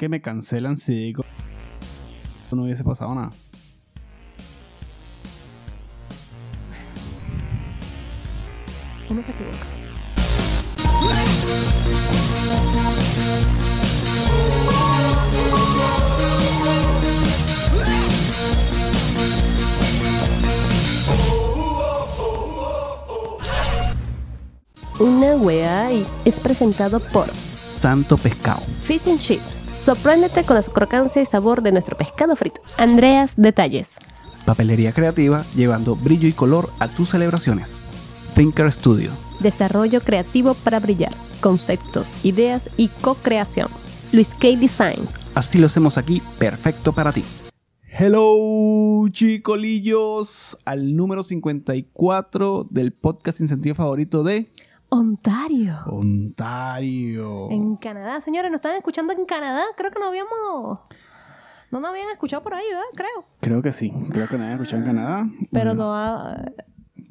que me cancelan si digo no hubiese pasado nada. Uno se equivoca. Una weá y es presentado por Santo pescado. Fish and Chips. Sorpréndete con la crocancia y sabor de nuestro pescado frito. Andreas Detalles. Papelería creativa llevando brillo y color a tus celebraciones. Thinker Studio. Desarrollo creativo para brillar. Conceptos, ideas y co-creación. Luis K. Design. Así lo hacemos aquí, perfecto para ti. Hello, chicolillos, al número 54 del podcast sin sentido favorito de Ontario. Ontario. En Canadá. Señores, ¿nos están escuchando en Canadá? Creo que no habíamos... No nos habían escuchado por ahí, ¿verdad? Creo. Creo que sí, creo que nadie ha escuchado en Canadá. Pero Bueno, no ha-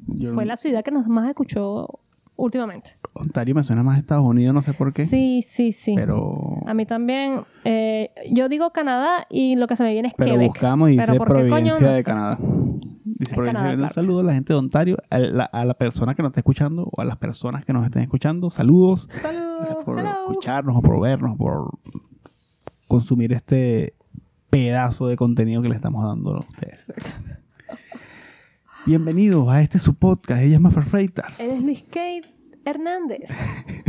yo- fue la ciudad que nos más escuchó últimamente. Ontario me suena más a Estados Unidos, no sé por qué. Sí, sí, sí. Pero, A mí también. eh, yo digo Canadá y lo que se me viene es pero Quebec. buscamos y Pero dice ¿por coño? provincia No de sé. Canadá. Dice provincia. Canadá, Un claro. saludo a la gente de Ontario, a la, a la persona que nos está escuchando o a las personas que nos estén escuchando. Saludos. Gracias Saludos. por Hello. escucharnos o por vernos, por consumir este pedazo de contenido que le estamos dando a ustedes. Bienvenidos a este su podcast, Ellas Más Perfectas. Eres Luis Kate Hernández.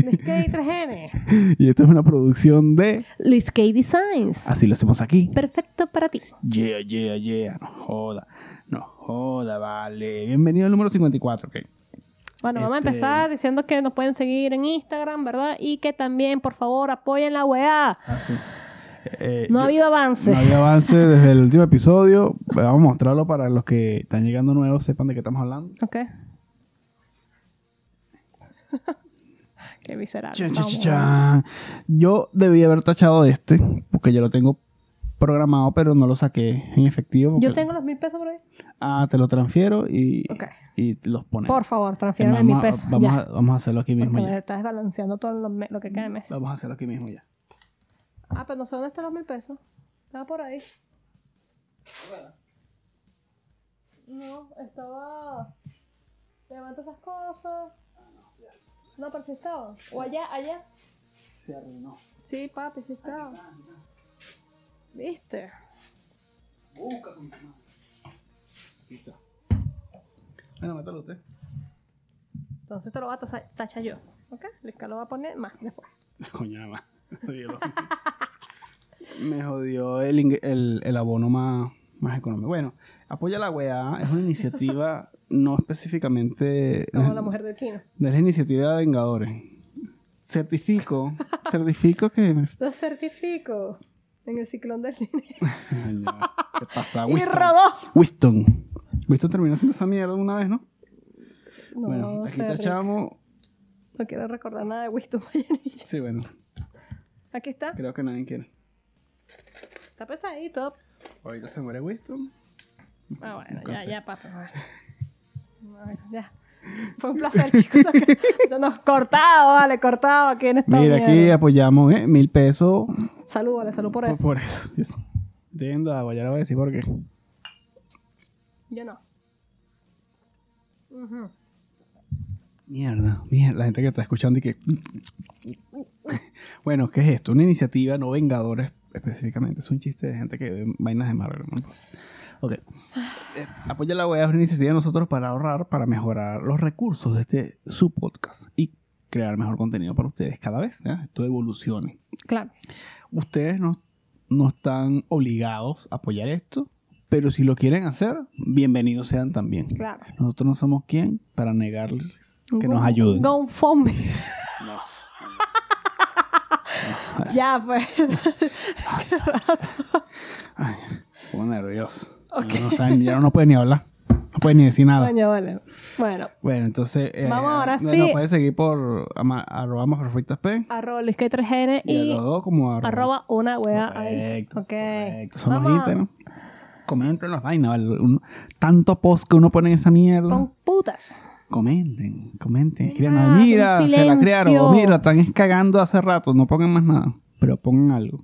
Luis Kate 3N. Y esto es una producción de Luis Kate Designs. Así lo hacemos aquí. Perfecto para ti. Yeah, yeah, yeah. No joda. No joda, vale. Bienvenido al número 54, ok. Bueno, vamos a Este- empezar diciendo que nos pueden seguir en Instagram, ¿verdad? Y que también, por favor, apoyen la weá. Eh, No ha habido avance. No había avance desde el último episodio. Vamos a mostrarlo para los que están llegando nuevos, sepan de qué estamos hablando. Ok. Qué miserable. Chan, chan. Yo debí haber tachado este, porque yo lo tengo programado, pero no lo saqué en efectivo. Yo tengo los mil pesos por ahí. Ah, te lo transfiero y, los pones. Por favor, transfiérame mil pesos. Vamos, a, vamos a hacerlo aquí mismo Porque ya. estás desbalanceando todo lo, lo que queda de mes. Vamos a hacerlo aquí mismo ya. Ah, pero no sé dónde están los mil pesos. Estaba por ahí. No, estaba. Levanta esas cosas. No, pero sí estaba. O allá, allá. Se arruinó. Sí, papi, sí estaba. ¿Viste? Busca con tu. Aquí está. Bueno, métalo usted. Entonces te lo voy a taza- tachar yo. ¿Ok? Luis Carlos va a poner más después. Jodido. Me jodió el, ing- el, el abono más, más económico. Bueno, Apoya la weá es una iniciativa no específicamente... Como la mujer de Tino. Es la iniciativa de Vengadores. Certifico, certifico que... Lo certifico. En el ciclón del cine. ¿Qué pasa? y Winston. rodó. Winston. Winston terminó haciendo esa mierda una vez, ¿no? No, bueno, aquí tachamos... No quiero recordar nada de Winston Vallenilla. Sí, bueno, Aquí está. creo que nadie quiere. Está pesadito. Ahorita se muere Winston. Ah, bueno, ya, ya, papi. Bueno. Bueno, ya. Fue un placer, chicos. Nos cortado, vale, cortado aquí en esta Mira, aquí mierda. apoyamos ¿eh? mil pesos Salud, vale, salud por eso. por eso. Entiendo, agua, ya le voy a decir por qué. Yo no. Mierda, mierda, la gente que está escuchando y que... bueno, ¿qué es esto? Una iniciativa no vengadores específicamente. Es un chiste de gente que ve vainas de Marvel. ¿no? Ok. Eh, apoya la web es una iniciativa de nosotros para ahorrar, para mejorar los recursos de este su podcast y crear mejor contenido para ustedes cada vez. ¿ya? Esto evolucione. Claro. Ustedes no, no están obligados a apoyar esto, pero si lo quieren hacer, bienvenidos sean también. Claro. Nosotros no somos quien para negarles que nos Go- ayuden. GoFundMe. No. ya, pues. Ay, como nervioso. Ok. No, saben, ya no puede ni hablar. No puede ni decir nada. Vale. Bueno, Bueno, entonces. eh, Vamos ahora no- sí. Nos puede seguir por ama- arroba más perfectas P. arroba Luis 3N Y, a y los dos como arroba. arroba una wea ahí. Ok. correcto. Son los Vamos a- Instagram. Comenten las vainas, ¿vale? Uno- tanto post que uno pone en esa mierda. Con putas. Comenten, comenten. Escriban, Ah, mira, se la crearon. mira, están cagando hace rato. No pongan más nada. Pero pongan algo.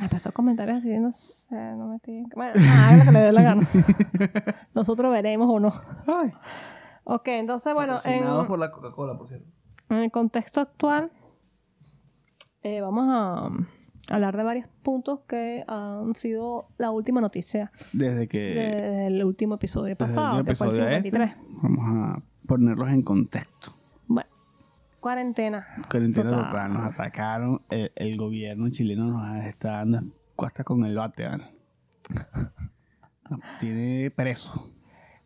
Empezó comentarios así, no sé, no me estoy... Bueno, nada, lo que le dé la gana. Nosotros veremos o no. Ay. Ok, entonces, bueno, en, por la Coca-Cola, por cierto. en el contexto actual, eh, vamos a um, hablar de varios puntos que han sido la última noticia Desde que desde el último episodio desde el pasado, que fue el episodio este, 53. vamos a ponerlos en contexto. Cuarentena. Cuarentena Total. total, nos atacaron, el, el gobierno chileno nos está dando hasta con el bate, ¿vale? Nos tiene preso.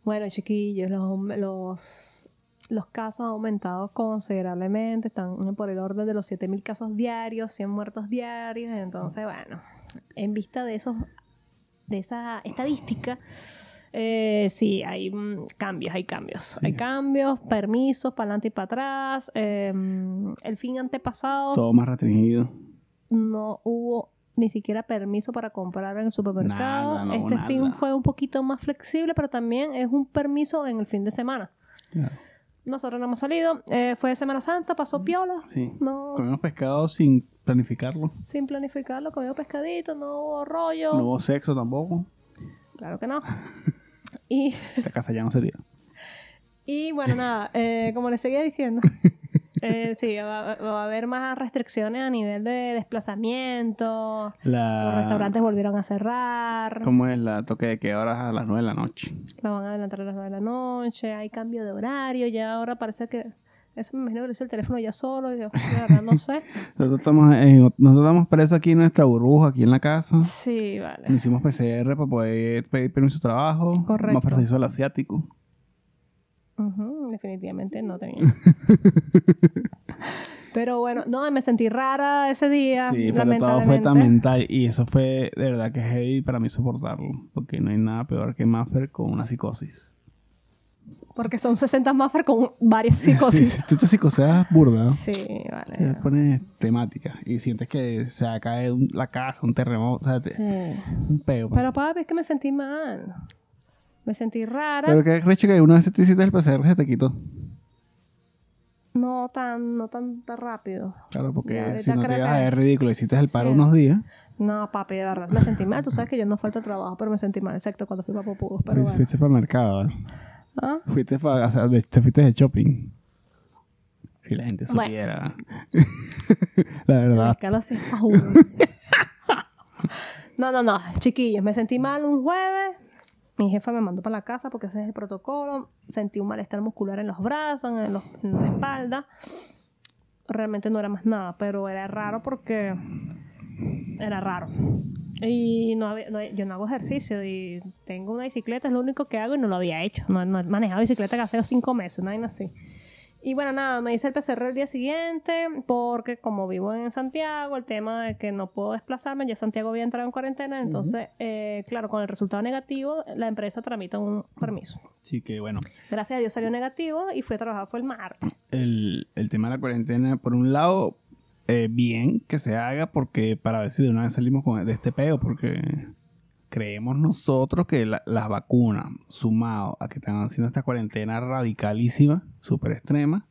Bueno, chiquillos, los, los, los casos han aumentado considerablemente, están por el orden de los 7.000 casos diarios, 100 muertos diarios, entonces, bueno, en vista de esos, de esa estadística, eh, sí, hay mm, cambios, hay cambios, hay cambios, permisos para adelante y para atrás, eh, el fin antepasado Todo más restringido. no hubo ni siquiera permiso para comprar en el supermercado. Nada, no hubo este fin fue un poquito más flexible, pero también es un permiso en el fin de semana. Claro. Nosotros no hemos salido, eh, fue Semana Santa, pasó piola, Sí. no, Comimos pescado sin planificarlo. sin planificarlo, comió pescadito, no hubo rollo, No hubo sexo tampoco. claro que no. Y, Esta casa ya no sería. y bueno, nada, eh, como les seguía diciendo, eh, sí, va, va a haber más restricciones a nivel de desplazamiento, La... los restaurantes volvieron a cerrar. ¿Cómo es la toque de qué horas a las 9 de la noche? la van a adelantar a las 9 de la noche, hay cambio de horario, ya ahora parece que eso me imagino que lo hizo el teléfono ya solo, yo no sé. Nosotros estamos, en- nosotros estamos presos aquí en nuestra burbuja, aquí en la casa. Sí, vale. Hicimos PCR para poder pedir permiso de trabajo. Correcto. Más hizo el asiático. Definitivamente no tenía. Pero bueno, no, me sentí rara ese día, Sí, pero todo fue tan mental y eso fue de verdad que es heavy para mí soportarlo. Porque no hay nada peor que Maffer con una psicosis. Porque son 60 Maffer con varias Sí, psicosis. si tú te psicoseas burda, Sí, te vale. pones temática y sientes que se un- la casa, un terremoto, o sea, te- Sí. un peo. pa. Pero papi, es que me sentí mal. Me sentí rara. Pero que recho que una vez tú hiciste el PCR se te quitó. No tan, no tan, tan rápido. Claro, porque si no te ibas a ver ridículo, hiciste el paro Sí. unos días, No, papi, de verdad, me sentí mal. Tú sabes que yo no falta trabajo, pero me sentí mal, excepto cuando fui para Popugos. Pero fuiste, bueno. fuiste para el mercado, ¿vale? ¿Ah? Fuiste para, o sea, de- te fuiste de shopping. Si la gente Bueno. supiera. la verdad. Uno. No, no, no, chiquillos, me sentí mal un jueves. Mi jefa me mandó para la casa porque ese es el protocolo. Sentí un malestar muscular en los brazos, en, los- en la espalda. Realmente no era más nada, pero era raro porque era raro. Y no había- no- yo no hago ejercicio y tengo una bicicleta, es lo único que hago y no lo había hecho. No, no he manejado bicicleta que hace cinco meses, una vaina así. Y bueno, nada, me hice el PCR el día siguiente porque como vivo en Santiago, el tema de que no puedo desplazarme, ya Santiago había entrado en cuarentena, entonces, eh, claro, con el resultado negativo, la empresa tramita un permiso. Así que bueno, Gracias a Dios salió negativo y fui a trabajar, fue el martes. el, el tema de la cuarentena, por un lado, eh, bien que se haga porque para ver si de una vez salimos con, de este peo, porque creemos nosotros que la- las vacunas, sumado a que están haciendo esta cuarentena radicalísima, súper extrema,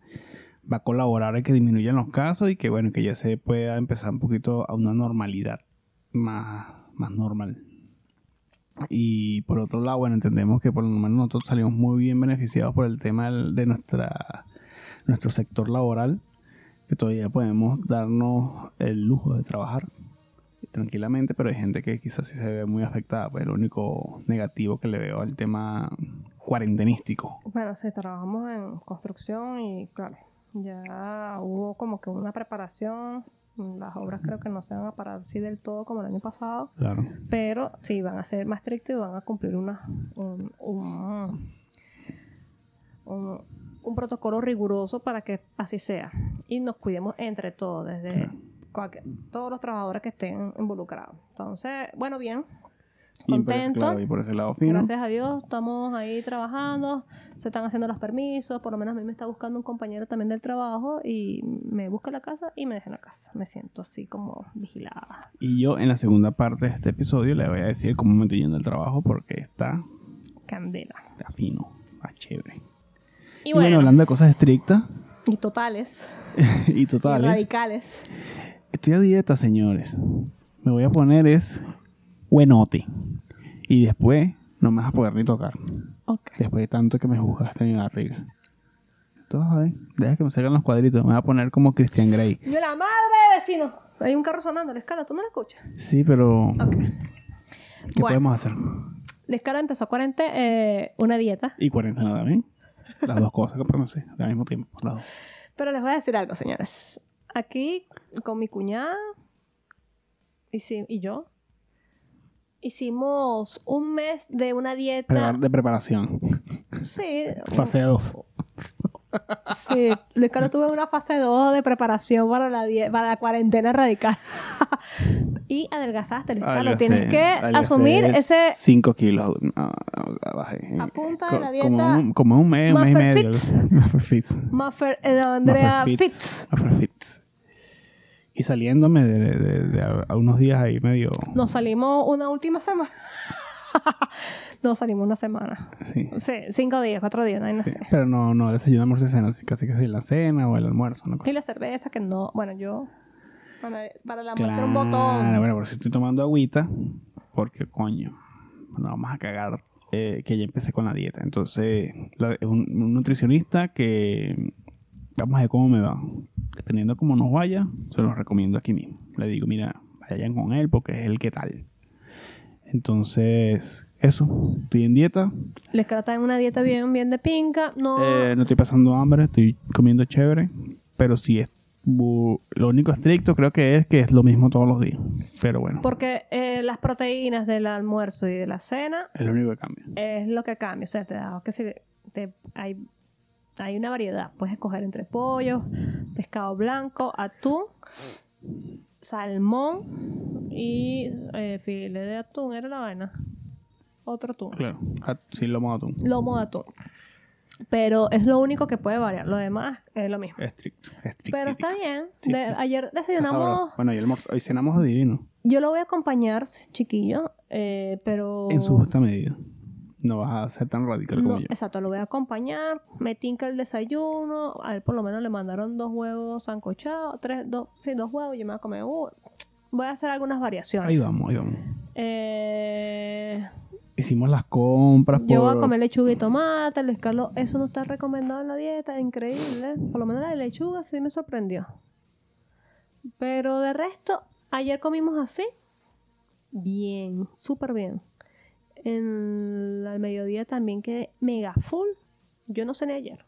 va a colaborar a que disminuyan los casos y que bueno, que ya se pueda empezar un poquito a una normalidad más, más normal. Y por otro lado, bueno, entendemos que por lo menos nosotros salimos muy bien beneficiados por el tema de nuestra nuestro sector laboral, que todavía podemos darnos el lujo de trabajar tranquilamente, pero hay gente que quizás sí se ve muy afectada. Pues lo único negativo que le veo al tema cuarentenístico. Bueno, sí, trabajamos en construcción y claro, ya hubo como que una preparación. Las obras creo que no se van a parar así del todo como el año pasado. Claro. pero sí van a ser más estrictos y van a cumplir una, un, un, un- un protocolo riguroso para que así sea. Y nos cuidemos entre todos desde cualquier- todos los trabajadores que estén involucrados. Entonces bueno bien. Y por ese, contento. claro, y por ese lado fino. gracias a Dios estamos ahí trabajando. Se están haciendo los permisos. Por lo menos a mí me está buscando un compañero también del trabajo y me busca la casa y me deja en la casa. Me siento así como vigilada. Y yo en la segunda parte de este episodio le voy a decir cómo me estoy yendo al trabajo porque está, candela. está fino, está chévere. Y Y bueno, hablando de cosas estrictas y totales y y totales, radicales. estoy a dieta, señores. me voy a poner es buenote. Y después no me vas a poder ni tocar. Ok. Después de tanto que me juzgaste mi barriga. Entonces, a ver, deja que me salgan los cuadritos. Me voy a poner como Christian Grey. Yo la madre vecino. Hay un carro sonando, la escala, ¿tú no la escuchas? Sí, pero Ok. ¿qué Bueno. podemos hacer? La escala empezó a 40, eh, una dieta. Y cuarentena también. Las dos cosas que hacer al mismo tiempo. Las dos. Pero les voy a decir algo, señores. Aquí, con mi cuñada y, si- y yo, hicimos un mes de una dieta. Prepar- de preparación. Sí, Fase 2. Sí. Luis Carlos tuvo una fase 2 de preparación para la, para la cuarentena radical. y adelgazaste, Luis Carlos. Tienes que asumir ese 5 kilos. No, no, bajé. A punta de Co- la Como dieta un, como un mes, un mes y medio. Muffer Fits. Muffer eh, de Andrea Fitz. Muffer Fits. Y saliéndome de, de- de a, a unos días ahí medio. Nos salimos una última semana. Nos salimos una semana. Sí. Sí, cinco días, cuatro días, no, no sí. sé. Pero no, no desayuno, almuerzo y cena. Casi que sí, la cena o el almuerzo. Una cosa. Y la cerveza que no, bueno, yo para, para la muestra Claro, un botón. bueno, por si estoy tomando agüita, porque coño, no vamos a cagar eh, que ya empecé con la dieta. Entonces, la- es un, un nutricionista que vamos a ver cómo me va. Dependiendo de cómo nos vaya, se los recomiendo aquí mismo. Le digo, mira, vayan con él porque es el que tal. Entonces, eso, estoy en dieta, Les trata en una dieta bien, bien de pinca. No, eh, no estoy pasando hambre, estoy comiendo chévere, pero sí es lo único estricto creo que es que es lo mismo todos los días. Pero bueno, porque eh, las proteínas del almuerzo y de la cena es lo único que cambia. es lo que cambia. O sea, te da que si te, hay, hay una variedad. Puedes escoger entre pollo, pescado blanco, atún, salmón y eh, filete de atún. Era la vaina. Otro atún. Claro, sí, lomo de atún. Lomo de atún. Pero es lo único que puede variar. Lo demás es lo mismo. Estricto, estricto. Pero está bien. De- ayer desayunamos. Bueno, y almorzo- hoy cenamos divino, Yo lo voy a acompañar, chiquillo. eh, pero. en su justa medida. No vas a ser tan radical No, como yo. exacto, lo voy a acompañar. Me tinca el desayuno. A él por lo menos le mandaron dos huevos sancochados. Tres, dos, sí, dos huevos. Yo me voy a comer uno. Voy a hacer algunas variaciones. Ahí vamos, ahí vamos. Eh, Hicimos las compras yo voy a comer lechuga y tomate. El escalo, eso no está recomendado en la dieta. Increíble. Por lo menos la de lechuga sí me sorprendió. Pero de resto, ayer comimos así. Bien, súper bien. En al mediodía también quedé mega full. Yo no cené ayer.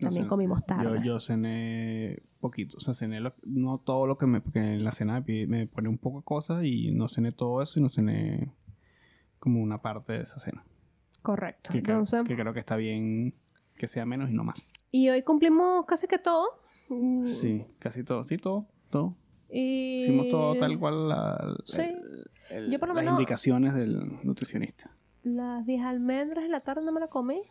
No También sé, comimos tarde. Yo, yo cené poquito, o sea, cené lo- no todo lo que me... Porque en la cena me, pide- me pone un poco de cosas y no cené todo eso y no cené como una parte de esa cena. Correcto. Que, creo- Entonces, que creo que está bien que sea menos y no más. y hoy cumplimos casi que todo. Mm, Sí, casi todo, sí, todo, todo. Y Hicimos todo tal cual la- Sí. el- el- Yo por lo las menos- indicaciones del nutricionista. Las 10 almendras en la tarde no me las comí.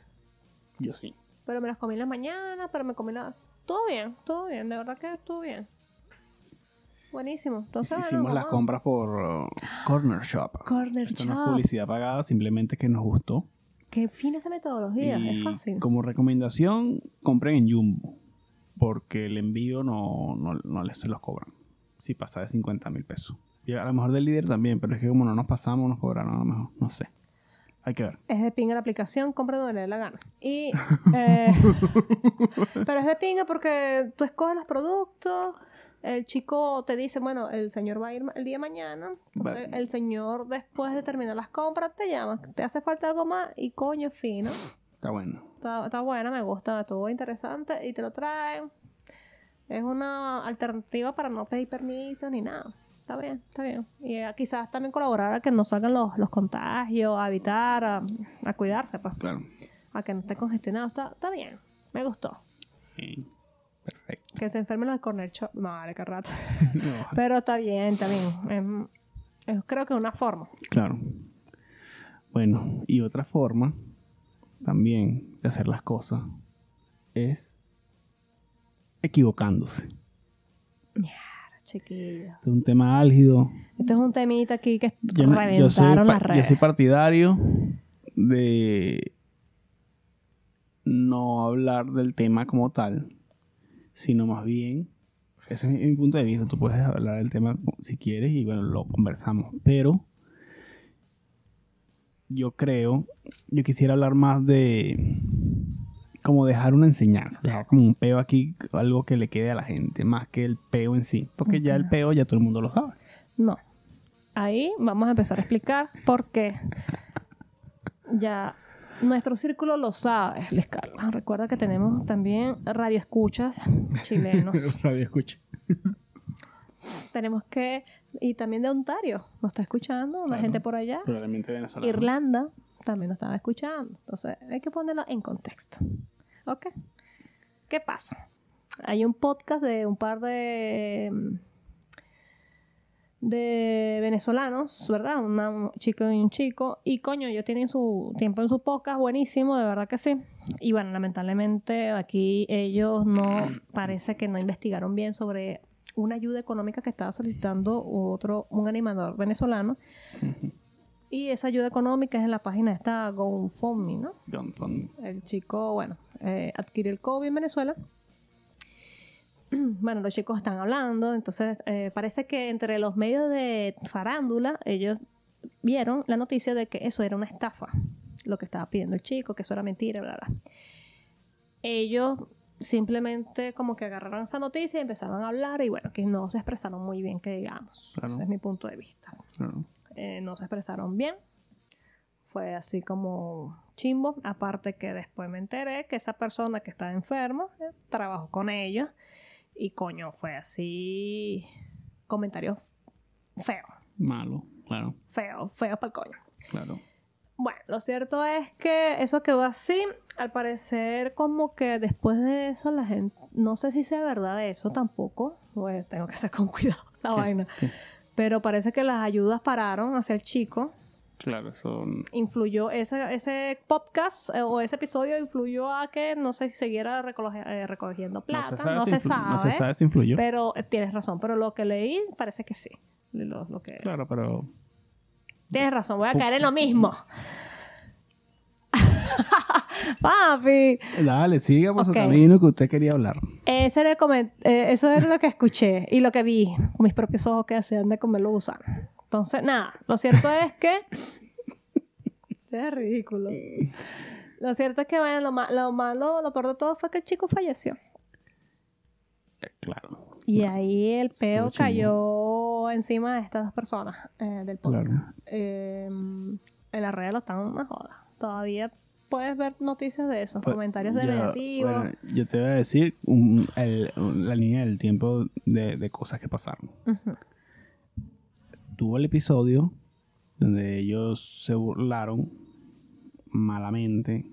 Yo sí. Pero me las comí en la mañana, pero me comí la... Todo bien, todo bien, de verdad que estuvo bien. Buenísimo. Hicimos las compras por uh, Corner Shop. Corner Esto no es Shop. publicidad pagada, simplemente que nos gustó. Qué fina esa metodología, es fácil. como recomendación, compren en Jumbo. Porque el envío no, no, no les se los cobran. Si pasa de 50 mil pesos. Y a lo mejor del líder también, pero es que como no nos pasamos, nos cobraron a lo mejor. No sé. Hay que ver. Es de pinga la aplicación, compra donde le dé la gana. Y, eh, pero es de pinga porque tú escoges los productos, el chico te dice, bueno, el señor va a ir el día de mañana, Bueno. el señor después de terminar las compras te llama, te hace falta algo más y coño, fino. Está bueno. Está, está buena, me gusta, estuvo interesante y te lo traen. Es una alternativa para no pedir permiso ni nada. Está bien, está bien. Y eh, quizás también colaborar a que no salgan los, los contagios, a evitar, a, a cuidarse, pues, Claro. a que no esté congestionado. Está, está bien, me gustó. Sí. Perfecto. Que se enfermen los Corner Shop. Vale, qué rato. No, Pero está bien, está bien. Es, es creo que una forma. Claro. Bueno, y otra forma también de hacer las cosas es equivocándose. Chiquillo. Este es un tema álgido. Este es un temita aquí que Yo, reventaron yo soy, las yo redes. soy partidario de no hablar del tema como tal, sino más bien ese es mi, mi punto de vista. Tú puedes hablar del tema si quieres y bueno, lo conversamos. Pero yo creo, yo quisiera hablar más de como dejar una enseñanza, dejar como un peo aquí, algo que le quede a la gente, más que el peo en sí. Porque ya el peo ya todo el mundo lo sabe. No. Ahí vamos a empezar a explicar por qué. Ya nuestro círculo lo sabe, Les Carlos. Recuerda que tenemos también radioescuchas chilenos. Radio escucha. tenemos que. Y también de Ontario nos está escuchando, Claro. gente por allá. Probablemente venezolano. Irlanda también nos estaba escuchando. Entonces hay que ponerlo en contexto. ¿Ok? ¿Qué pasa? Hay un podcast de un par de de venezolanos, ¿verdad? Una- un chico y un chico. Y coño, ellos tienen su tiempo en su podcast, buenísimo, de verdad que sí. Y bueno, lamentablemente aquí ellos no, parece que no investigaron bien sobre una ayuda económica que estaba solicitando otro, un animador venezolano. Y esa ayuda económica es en la página esta GoFundMe, ¿no? Johnson. El chico, bueno, eh, adquirió el COVID en Venezuela. Bueno, los chicos están hablando, entonces eh, parece que entre los medios de farándula ellos vieron la noticia de que eso era una estafa, lo que estaba pidiendo el chico, que eso era mentira, bla, bla. Ellos simplemente como que agarraron esa noticia y empezaron a hablar y bueno, que no se expresaron muy bien, que digamos. Claro. Ese es mi punto de vista Claro. eh, no se expresaron bien. Fue así como chimbo. Aparte que después me enteré que esa persona que estaba enferma eh, trabajó con ellos. Y coño, fue así. Comentarios feos, Malo, claro, feos, feos para el coño. claro. Bueno, lo cierto es que eso quedó así. Al parecer, como que después de eso, la gente. No sé si sea verdad eso tampoco. Pues tengo que hacer con cuidado la vaina. Pero parece que las ayudas pararon hacia el chico. Claro, eso. influyó ese, ese podcast eh, o ese episodio influyó a que no se siguiera eh, recogiendo plata, no se si sabe, No se sabe si influyó. pero eh, tienes razón, pero lo que leí parece que sí. Lo, lo que... Claro, pero. Tienes razón, voy a caer en lo mismo. Papi, Dale, siga por su camino que usted quería hablar. ese era el eh, eso era lo que escuché y lo que vi con mis propios ojos que hacían de comerlo gusano. Entonces, nada, lo cierto es que... es ridículo. Lo cierto es que, bueno, lo, ma- lo malo, lo peor de todo fue que el chico falleció. Eh, Claro. Y ahí el peo cayó encima de estas dos personas eh, del podcast. Claro. Eh, en las redes lo están una joda. Todavía puedes ver noticias de esos, Pues, comentarios de negativos. bueno, yo te voy a decir un- el- la línea del tiempo de, de cosas que pasaron. Ujú. Tuvo el episodio donde ellos se burlaron malamente,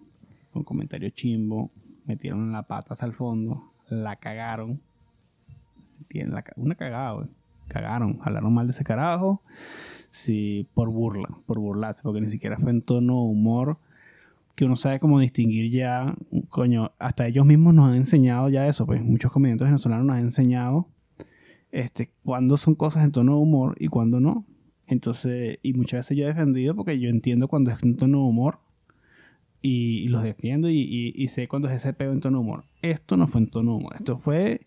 con comentarios chimbo, metieron la pata hasta el fondo, la cagaron. Tienen una cagada. Cagaron, hablaron mal de ese carajo. Sí, por burla, por burlarse, porque ni siquiera fue en tono humor que uno sabe cómo distinguir ya, coño, hasta ellos mismos nos han enseñado ya eso, pues muchos comediantes venezolanos nos han enseñado este, cuándo son cosas en tono de humor y cuándo no. Entonces, y muchas veces yo he defendido porque yo entiendo cuando es en tono de humor y, los defiendo y, sé cuando es ese peo en tono de humor. Esto no fue en tono de humor, esto fue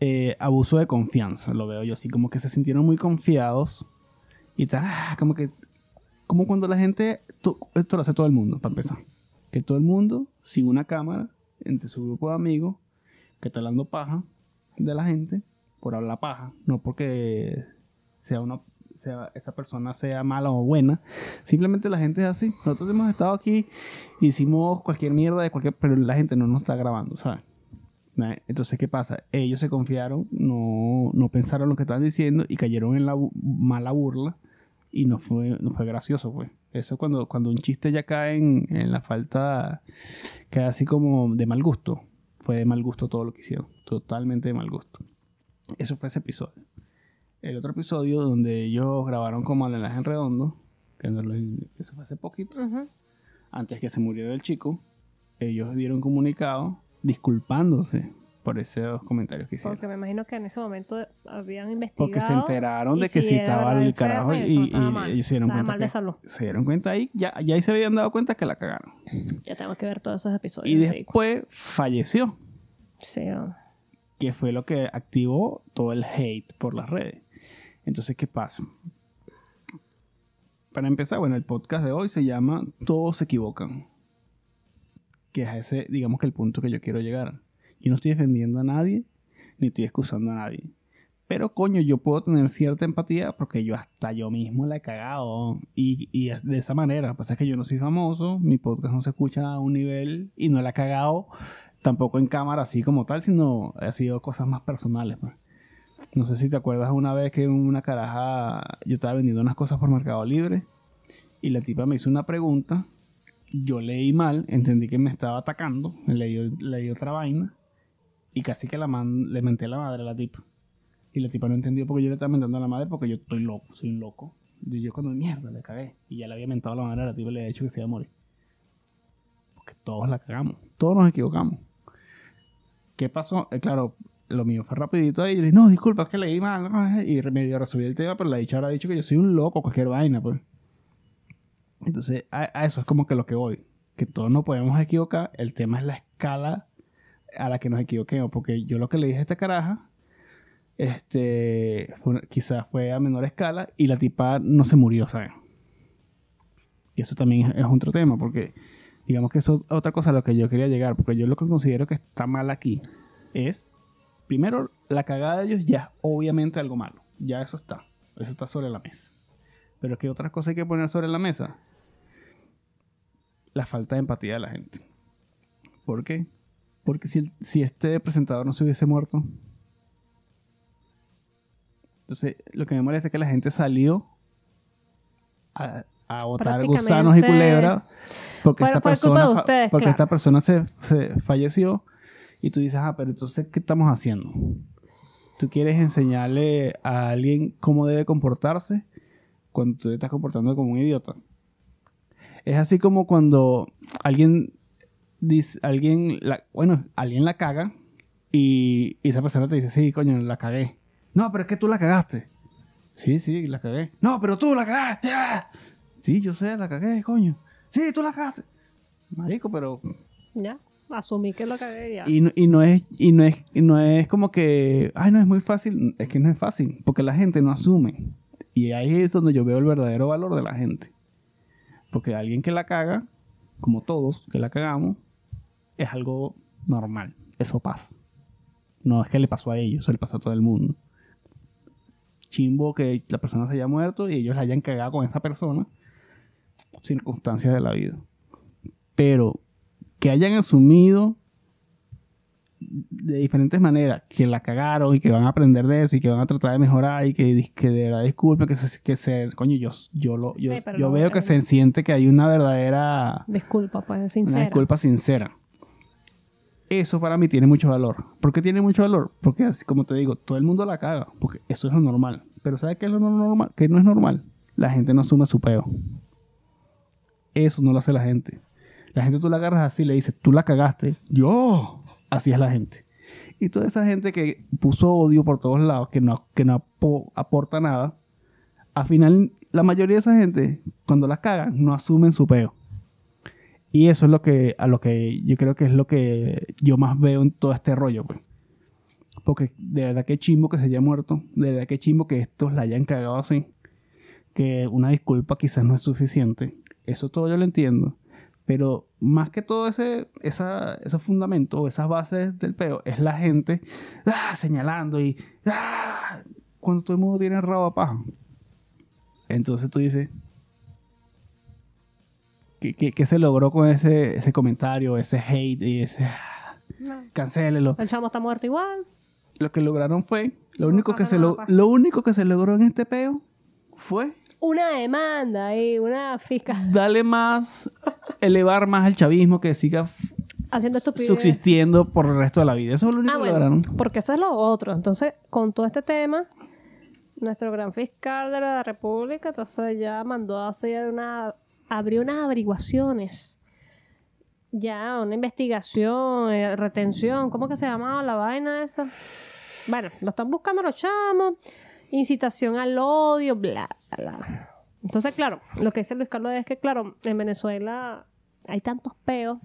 eh, abuso de confianza, lo veo yo así, como que se sintieron muy confiados y tal, ah, como que, como cuando la gente, esto lo hace todo el mundo, para empezar, que todo el mundo, sin una cámara, entre su grupo de amigos, que está hablando paja de la gente, paja, no porque sea una sea, esa persona sea mala o buena, simplemente la gente es así. Nosotros hemos estado aquí, hicimos cualquier mierda de cualquier, pero la gente no nos está grabando, ¿sabes? Entonces, ¿qué pasa? Ellos se confiaron, no, no pensaron lo que estaban diciendo y cayeron en la mala burla y no fue, no fue gracioso, pues. Eso cuando, cuando un chiste ya cae en, en la falta, queda así como de mal gusto. Fue de mal gusto todo lo que hicieron, totalmente de mal gusto. Eso fue ese episodio. El otro episodio donde ellos grabaron como el enlace en redondo, que eso fue hace poquito, antes que se murió el chico, ellos dieron comunicado disculpándose por esos comentarios que hicieron. Porque me imagino que en ese momento habían investigado. Porque se enteraron de que si estaba el carajo y, se dieron cuenta mal de que- salud. se dieron cuenta ahí, ya, ya ahí se habían dado cuenta que la cagaron. Ya tengo que ver todos esos episodios. Y sí. después falleció. Sí, oh. Que fue lo que activó todo el hate por las redes. Entonces, ¿qué pasa? Para empezar, bueno, el podcast de hoy se llama Todos se equivocan. Que es ese, digamos que el punto que yo quiero llegar. Yo no estoy defendiendo a nadie, ni estoy excusando a nadie. Pero coño, yo puedo tener cierta empatía porque yo hasta yo mismo la he cagado. Y, y de esa manera, lo que pasa es que yo no soy famoso, mi podcast no se escucha a un nivel y no la he cagado tampoco en cámara así como tal, sino ha sido cosas más personales. pues. No sé si te acuerdas una vez que una caraja yo estaba vendiendo unas cosas por Mercado Libre y la tipa me hizo una pregunta. Yo leí mal, entendí que me estaba atacando, leí, leí otra vaina y casi que la le menté a la madre a la tipa. Y la tipa no entendió porque yo le estaba mentando a la madre porque yo estoy loco, soy un loco. Y yo cuando mierda le cagué y ya le había mentado a la madre a la tipa y le había dicho que se iba a morir. Porque todos la cagamos, todos nos equivocamos. ¿Qué pasó? Eh, claro, lo mío fue rapidito ahí. Y le dije, no, disculpa, es que leí mal. ¿no? Y medio resolví el tema, pero la dicha ahora ha dicho que yo soy un loco, cualquier vaina, pues. Entonces, a, a eso es como que lo que voy. Que todos nos podemos equivocar. El tema es la escala a la que nos equivoquemos. Porque yo lo que le dije a esta caraja, este, quizás fue a menor escala y la tipa no se murió, ¿sabes? Y eso también es, es otro tema, porque digamos que eso es otra cosa a lo que yo quería llegar, porque yo lo que considero que está mal aquí es, primero, la cagada de ellos ya obviamente algo malo, ya eso está, eso está sobre la mesa. Pero ¿qué otras cosas hay que poner sobre la mesa? La falta de empatía de la gente. ¿Por qué? Porque si, si este presentador no se hubiese muerto, entonces lo que me molesta es que la gente salió a, a botar gusanos y culebras porque esta persona ustedes, porque claro. esta persona se, se falleció y tú dices, ah, pero entonces, ¿qué estamos haciendo? Tú quieres enseñarle a alguien cómo debe comportarse cuando tú te estás comportando como un idiota. Es así como cuando alguien dice, alguien, la, bueno, alguien la caga y, y esa persona te dice, sí, coño, la cagué. No, pero es que tú la cagaste. Sí, sí, la cagué. No, pero tú la cagaste. ah. Sí, yo sé, la cagué, coño. Sí, tú la cagaste. Marico, pero Ya, asumí que lo cagué ya. y, no- y no es y no es y no es como que ay no es muy fácil es que no es fácil porque la gente no asume. Y ahí es donde yo veo el verdadero valor de la gente. Porque alguien que la caga como todos que la cagamos es algo normal. Eso pasa. No es que le pasó a ellos eso le pasa a todo el mundo. Chimbo que la persona se haya muerto y ellos la hayan cagado con esa persona circunstancias de la vida. Pero que hayan asumido de diferentes maneras que la cagaron y que van a aprender de eso y que van a tratar de mejorar y que, que de verdad disculpen que se, que se coño yo yo lo yo, Sí, yo no- veo que se siente que hay una verdadera Disculpa, pues, sincera. una disculpa sincera. Eso para mí tiene mucho valor. ¿por qué tiene mucho valor? porque así como te digo todo el mundo la caga porque eso es lo normal. Pero ¿sabes qué es lo no normal? que no es normal la gente no asume su peo eso no lo hace la gente la gente tú la agarras así le dices, tú la cagaste. Yo. Así es la gente. Y toda esa gente que puso odio por todos lados, que no, que no apo- aporta nada, al final la mayoría de esa gente, cuando la cagan, no asumen su peo. Y eso es lo que, a lo que yo creo que es lo que yo más veo en todo este rollo, pues. Porque de verdad que chimbo que se haya muerto, de verdad que chimbo que estos la hayan cagado así, que una disculpa quizás no es suficiente. Eso todo yo lo entiendo. Pero más que todo ese, esa, esos fundamentos o esas bases del peo es la gente ¡ah! señalando y ¡ah! cuando todo el mundo tiene rabo a paja. Entonces tú dices, ¿qué, qué, qué se logró con ese, ese comentario, ese hate y ese ¡ah! No. cancélelo? El chamo está muerto igual. Lo que lograron fue, lo único que se lo, lo único que se logró en este peo fue Una demanda y una fiscal darle más, elevar más al chavismo que siga haciendo estupidez. subsistiendo por el resto de la vida. Eso es lo único Ah, que bueno, lograron. porque eso es lo otro. Entonces, con todo este tema, nuestro gran fiscal de la República, entonces ya mandó a hacer una, abrió unas averiguaciones. Ya, una investigación, eh, retención, ¿cómo que se llamaba la vaina esa? Bueno, lo están buscando los chamos, incitación al odio, bla, bla. Entonces, claro, lo que dice Luis Carlos es que, claro, en Venezuela hay tantos peos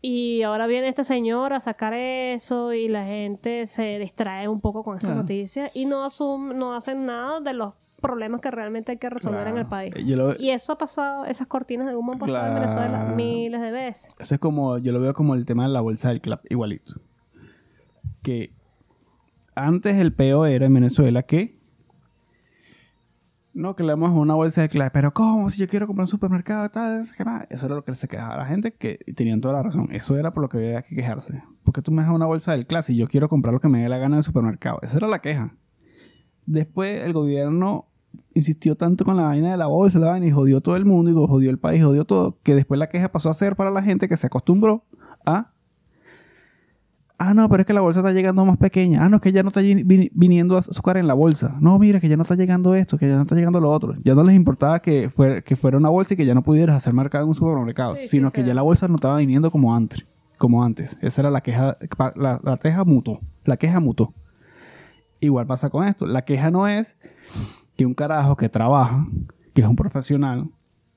Y ahora viene este señor a sacar eso y la gente se distrae un poco con esa Claro. noticia y no asum- no hacen nada de los problemas que realmente hay que resolver en el país. Lo- Y eso ha pasado, esas cortinas de humo han pasado en. Venezuela miles de veces. Eso es como, yo lo veo como el tema de la bolsa del club, igualito. Que antes el peo era en Venezuela que no, que le una bolsa de clave, pero ¿cómo? Si yo quiero comprar un supermercado, tal. Eso era lo que se quejaba la gente, que tenían toda la razón. Eso era por lo que había que quejarse. Porque tú me das una bolsa del clase y yo quiero comprar lo que me dé la gana en el supermercado. Esa era la queja. Después el gobierno insistió tanto con la vaina de la bolsa, la vaina, y jodió todo el mundo, y jodió el país, jodió todo, que después la queja pasó a ser para la gente que se acostumbró a... Ah, no, pero es que la bolsa está llegando más pequeña. Ah, no, es que ya no está viniendo azúcar en la bolsa. No, mira, que ya no está llegando esto, que ya no está llegando lo otro. Ya no les importaba que, fuera, que fuera una bolsa y que ya no pudieras hacer mercado en un supermercado, Sí, sino que ya la bolsa no estaba viniendo como antes. Como antes. Esa era la queja. La, la queja mutó. La queja mutó. Igual pasa con esto. La queja no es que un carajo que trabaja, que es un profesional,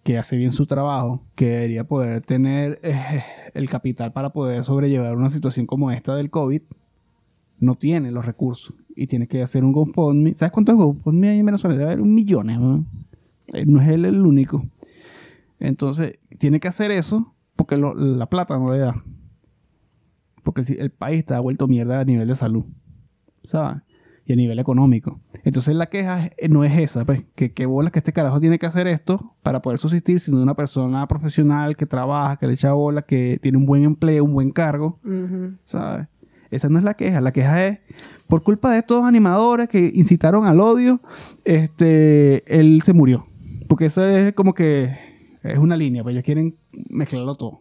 que hace bien su trabajo, que debería poder tener eh, el capital para poder sobrellevar una situación como esta del COVID, no tiene los recursos y tiene que hacer un GoFundMe. ¿Sabes cuántos GoFundMe hay en Venezuela? Debe haber un millón. ¿no? Eh, no es él el único. Entonces, tiene que hacer eso porque la plata no le da. Porque si- el país está vuelto mierda a nivel de salud. ¿Sabes? Y a nivel económico. Entonces la queja no es esa, pues, que qué bolas que este carajo tiene que hacer esto para poder subsistir, sino una persona profesional que trabaja, que le echa bola, que tiene un buen empleo, un buen cargo, ¿sabes? Esa no es la queja, la queja es por culpa de estos animadores que incitaron al odio, este, él se murió. Porque eso es como que es una línea, pues ellos quieren mezclarlo todo.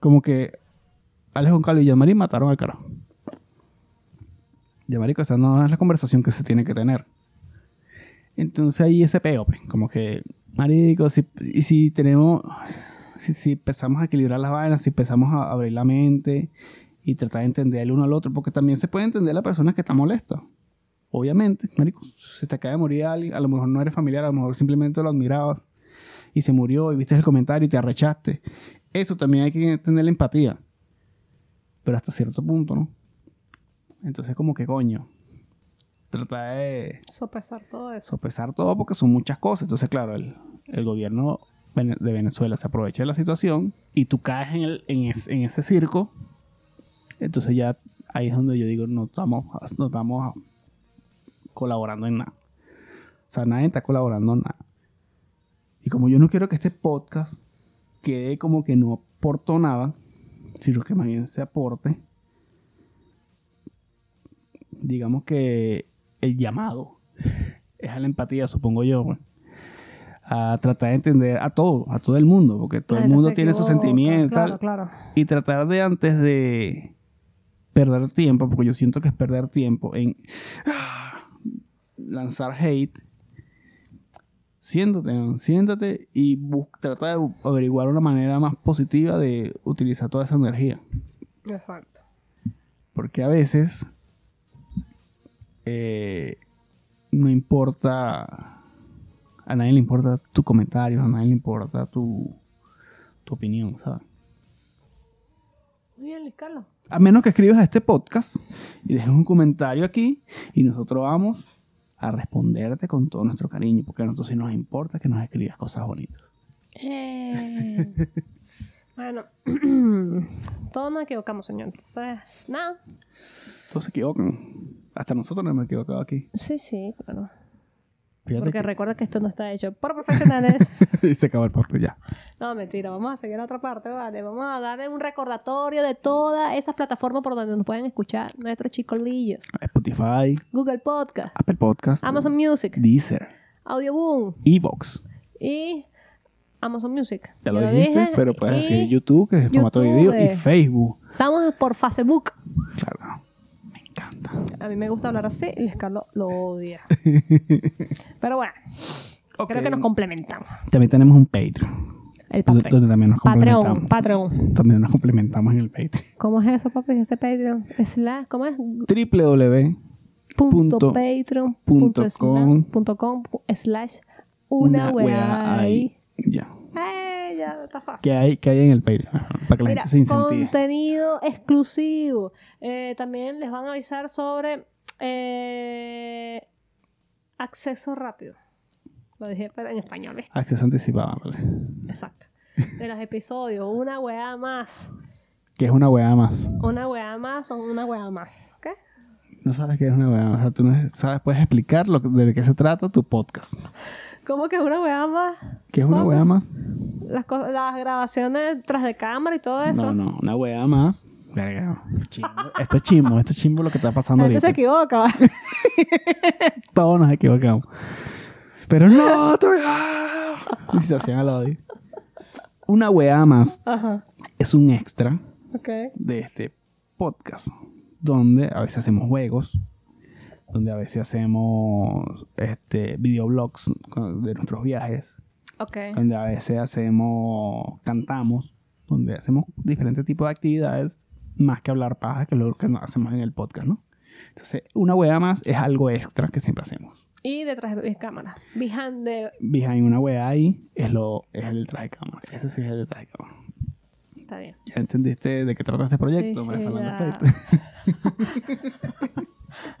Como que Alex Goncalves y Yamari mataron al carajo. Ya, marico, esa no es la conversación que se tiene que tener. Entonces ahí ese peo, pues, como que, marico, si, si tenemos, si, si empezamos a equilibrar las vainas, si empezamos a abrir la mente y tratar de entender el uno al otro, porque también se puede entender a la persona que está molesta. Obviamente, marico, se te acaba de morir alguien, a lo mejor no eres familiar, a lo mejor simplemente lo admirabas y se murió y viste el comentario y te arrechaste. Eso también hay que tener la empatía. Pero hasta cierto punto, ¿no? Entonces como que coño. Trata de Sopesar todo eso. sopesar todo porque son muchas cosas. Entonces, claro, el, el gobierno de Venezuela se aprovecha de la situación y tú caes en, el, en, es- en ese circo. Entonces ya ahí es donde yo digo, no estamos, no estamos colaborando en nada. O sea, nadie está colaborando en nada. Y como yo no quiero que este podcast quede como que no aportó nada, sino que más bien se aporte, digamos que el llamado es a la empatía, supongo yo, pues, a tratar de entender a todo, a todo el mundo, porque todo el mundo tiene sus sentimientos Claro, claro. y tratar de antes de perder tiempo, porque yo siento que es perder tiempo en ah, lanzar hate. Siéntate, siéntate y trata de averiguar una manera más positiva de utilizar toda esa energía. Exacto. Porque a veces eh, no importa, a nadie le importa tu comentario, a nadie le importa tu, tu opinión, ¿sabes? Muy bien, Carlos. A menos que escribas a este podcast y dejes un comentario aquí y nosotros vamos a responderte con todo nuestro cariño, porque a nosotros sí nos importa que nos escribas cosas bonitas. Eh. bueno, todos nos equivocamos, señor. Entonces, nada. Todos se equivocan. Hasta nosotros nos hemos equivocado aquí. Sí, sí, claro. Fíjate Porque que- recuerda que esto no está hecho por profesionales. y se acabó el podcast ya. No, mentira, vamos a seguir a otra parte, ¿vale? Vamos a darle un recordatorio de todas esas plataformas por donde nos pueden escuchar nuestros chicolillos. Spotify, Google Podcast, Apple Podcast, Amazon Music, Deezer, Audioboom Evox. y Amazon Music. Ya lo dijiste, pero puedes decir YouTube, que es en formato de video, y Facebook. Estamos por Facebook. Claro, me encanta. A mí me gusta hablar así y Luis Carlos lo odia. Pero bueno, creo que nos complementamos. También tenemos un Patreon. El Patreon. donde también nos Patreon. Patreon. También nos complementamos en el Patreon. ¿Cómo es eso, papi? Ese Patreon. ¿Cómo es? www. punto Punto patreon punto punto com. slash- slash una weá ahí. Ya. Ay, ya. está fácil. ¿Qué hay, qué hay en el Patreon? Para que la Mira, gente se incentive. contenido exclusivo. Eh, también les van a avisar sobre eh, acceso rápido. Lo dije pero en español, ¿ves? Acceso anticipado, ¿vale? Exacto. De los episodios, una weá más. Que es una weá más. Una weá más o una weá más. ¿Ok? No sabes qué es una weá más. O sea, tú no sabes, puedes explicar lo, de qué se trata tu podcast. ¿Cómo que una weá más? ¿Qué es una weá más? Las, co- las grabaciones tras de cámara y todo eso. No, no, una weá más. Verga, chimbo. Esto es chimbo, esto es chimbo lo que está pasando gente ahorita. se equivoca. Todos nos equivocamos. Pero no. Y situación al odio. Una weá más Ajá. es un extra Ok. de este podcast, donde a veces hacemos juegos, donde a veces hacemos este videoblogs de nuestros viajes, Ok. donde a veces hacemos cantamos, donde hacemos diferentes tipos de actividades más que hablar paja que lo que hacemos en el podcast, ¿no? Entonces, una wea más es algo extra que siempre hacemos. Y detrás de cámara. Behind the... Behind una wea ahí es lo es el detrás de cámara. Ese sí es el detrás de cámara. Está bien. ¿Ya entendiste de qué trata este proyecto? Sí, María Fernanda?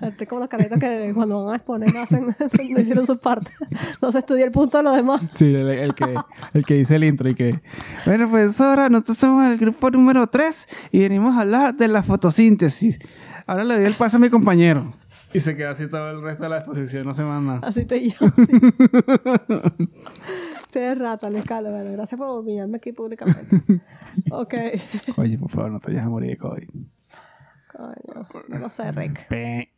Estoy como los caritos que cuando van a exponer no, hacen, no hicieron su parte. No se estudia el punto de los demás. Sí, el, el que, el que dice el intro y que... Bueno, pues ahora nosotros somos el grupo número 3 y venimos a hablar de la fotosíntesis. Ahora le doy el paso a mi compañero. Y se queda así todo el resto de la exposición, no se manda. Así estoy yo. Se es rata, le calo. Bueno, gracias por humillarme aquí públicamente. Ok. Oye, por favor, no te vayas a morir de COVID. Coño, no lo sé, Rick. Pe,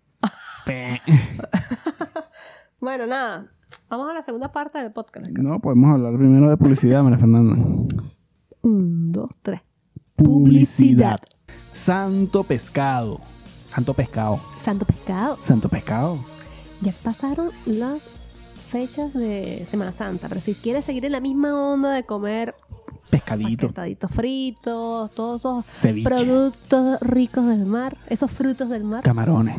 pe. Bueno, nada. Vamos a la segunda parte del podcast. No, podemos hablar primero de publicidad, María Fernanda. Un, dos, tres. Publicidad. Santo pescado. Santo pescado. Santo pescado. Santo pescado. Ya pasaron las fechas de Semana Santa, pero si quieres seguir en la misma onda de comer Pescadito. paquetaditos fritos, todos esos Ceviche. productos ricos del mar, esos frutos del mar, Camarones.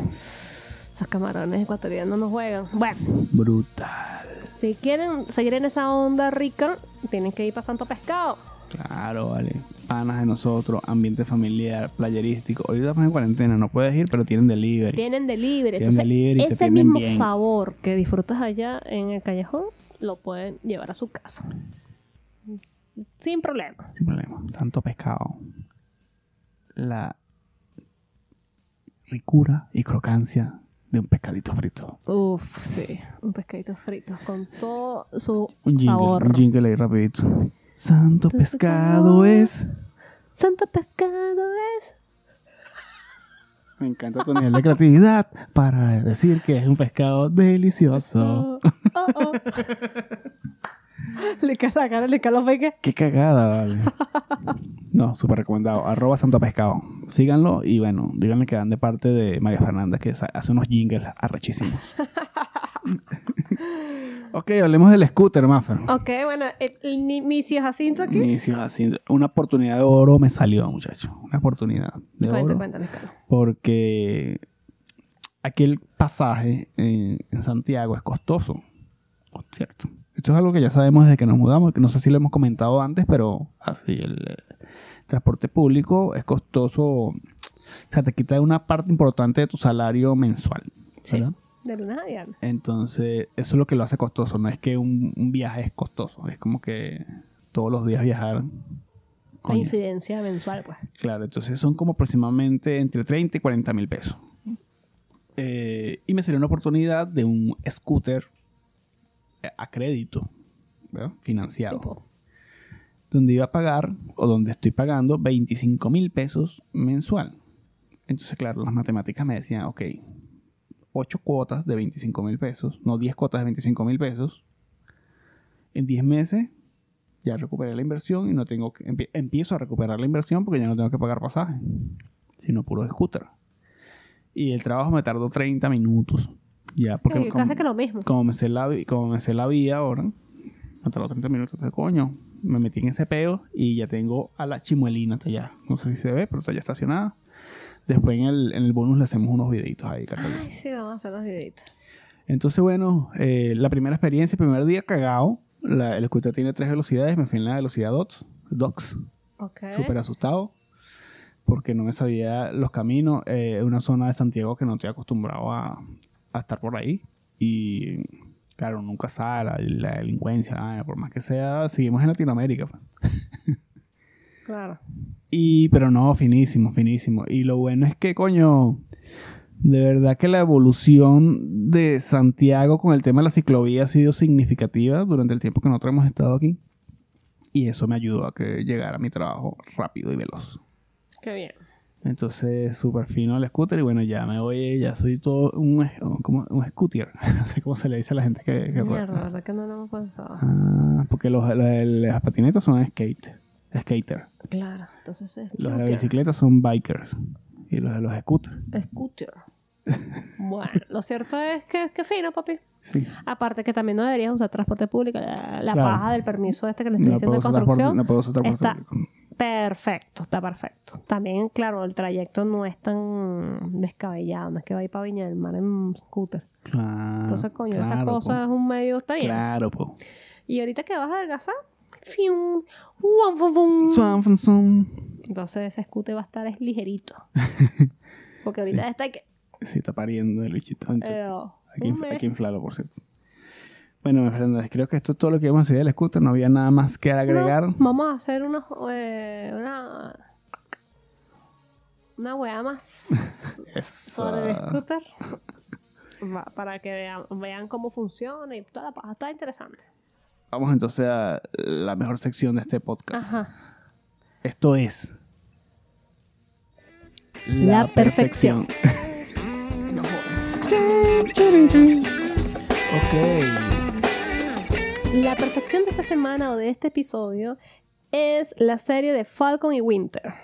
esos camarones ecuatorianos no juegan. Bueno, Brutal. si quieren seguir en esa onda rica, tienen que ir para Santo Pescado. Claro, vale. Panas de nosotros, ambiente familiar, playerístico. Ahorita estamos en cuarentena, no puedes ir, pero tienen delivery. Tienen delivery, Tienen entonces delivery, ese mismo bien. sabor que disfrutas allá en el callejón, lo pueden llevar a su casa. Sin problema. Sin problema. Tanto pescado. La ricura y crocancia de un pescadito frito. Uf, sí, un pescadito frito con todo su Un jingle, sabor. un jingle ahí rapidito. Santo pescado es. Santo pescado es. Me encanta tu nivel de creatividad para decir que es un pescado delicioso. Oh, oh, le cae la cara, le cae los peques. Qué cagada, vale. No, súper recomendado. Arroba Santo Pescado. Síganlo y bueno, díganle que van de parte de María Fernanda, que hace unos jingles arrechísimos. ok, hablemos del scooter, Maffer. Ok, bueno, el, el ni- mi si Jacinto aquí. Inicios así. Una oportunidad de oro me salió, muchacho. Una oportunidad de oro. cuéntale, Carlos. Porque aquel pasaje en, en Santiago es costoso. ¿Cierto? Esto es algo que ya sabemos desde que nos mudamos, que no sé si lo hemos comentado antes, pero así el, eh, transporte público es costoso. O sea, te quita una parte importante de tu salario mensual. Sí. De lunes a viernes. Entonces, eso es lo que lo hace costoso. No es que un, un viaje es costoso, es como que todos los días viajar. La incidencia mensual, pues. Claro, entonces son como aproximadamente entre 30 y 40 mil pesos. Eh, y me salió una oportunidad de un scooter eh, a crédito, ¿verdad? financiado, Sí, donde iba a pagar, o donde estoy pagando, 25 mil pesos mensual. Entonces, claro, las matemáticas me decían, ok, 8 cuotas de 25 mil pesos, no 10 cuotas de 25 mil pesos, en 10 meses ya recuperé la inversión y no tengo que empie- empiezo a recuperar la inversión porque ya no tengo que pagar pasaje, sino puro scooter. Y el trabajo me tardó 30 minutos. Ya, porque Sí, como, casi que lo mismo. como me sé la, como me sé la vía ahora, me tardó 30 minutos. Entonces, coño, me metí en ese peo y ya tengo a la chimuelina hasta allá. No sé si se ve, pero está ya estacionada. Después en el, en el bonus le hacemos unos videitos ahí, Carolina. Ay, sí, vamos a hacer los videitos. Entonces, bueno, eh, la primera experiencia, el primer día cagado. La- el scooter tiene tres velocidades, me fui en la velocidad 2, Docs. Ok. Súper asustado porque no me sabía los caminos. Es una zona de Santiago que no estoy acostumbrado a, a estar por ahí. Y claro, nunca sabe la, la delincuencia, nada, por más que sea, seguimos en Latinoamérica. Claro. Y, pero no, finísimo, finísimo. Y lo bueno es que, coño, de verdad que la evolución de Santiago con el tema de la ciclovía ha sido significativa durante el tiempo que nosotros hemos estado aquí. Y eso me ayudó a que llegara a mi trabajo rápido y veloz. Qué bien. Entonces, súper fino el scooter y bueno, ya me voy, ya soy todo un, como un scooter. No sé cómo se le dice a la gente que, que Mierda, la verdad que no lo hemos pensado. Ah, porque los, los las patinetas son skate, skater. Claro, entonces es Los de la bicicleta son bikers. Y los de los scooters. Scooter. bueno, lo cierto es que, que fino, papi. Sí. Aparte que también no deberías usar transporte público. La, la Claro. paja del permiso este que le estoy No diciendo de construcción. no puedo usar transporte está- público. Perfecto, está perfecto. También, claro, el trayecto no es tan descabellado. No es que va a ir para Viña del Mar en scooter. Claro, Entonces, coño, esa claro, cosa po. es un medio, está bien. Claro, po. Y ahorita que vas a adelgazar, entonces ese scooter va a estar es ligerito. Porque ahorita Sí. está que... Sí, está pariendo el bichito. Entonces, hay, que, un inf- mes. hay que inflarlo, por cierto. Bueno, Fernanda, creo que esto es todo lo que íbamos a decir del scooter. No había nada más que agregar. No, vamos a hacer unos, eh, una... Una weá más sobre el scooter. Para que vean, vean cómo funciona y toda la paja. Está interesante. Vamos entonces a la mejor sección de este podcast. Ajá. Esto es... La perfección. No ok. La perfección de esta semana o de este episodio es la serie de Falcon y Winter.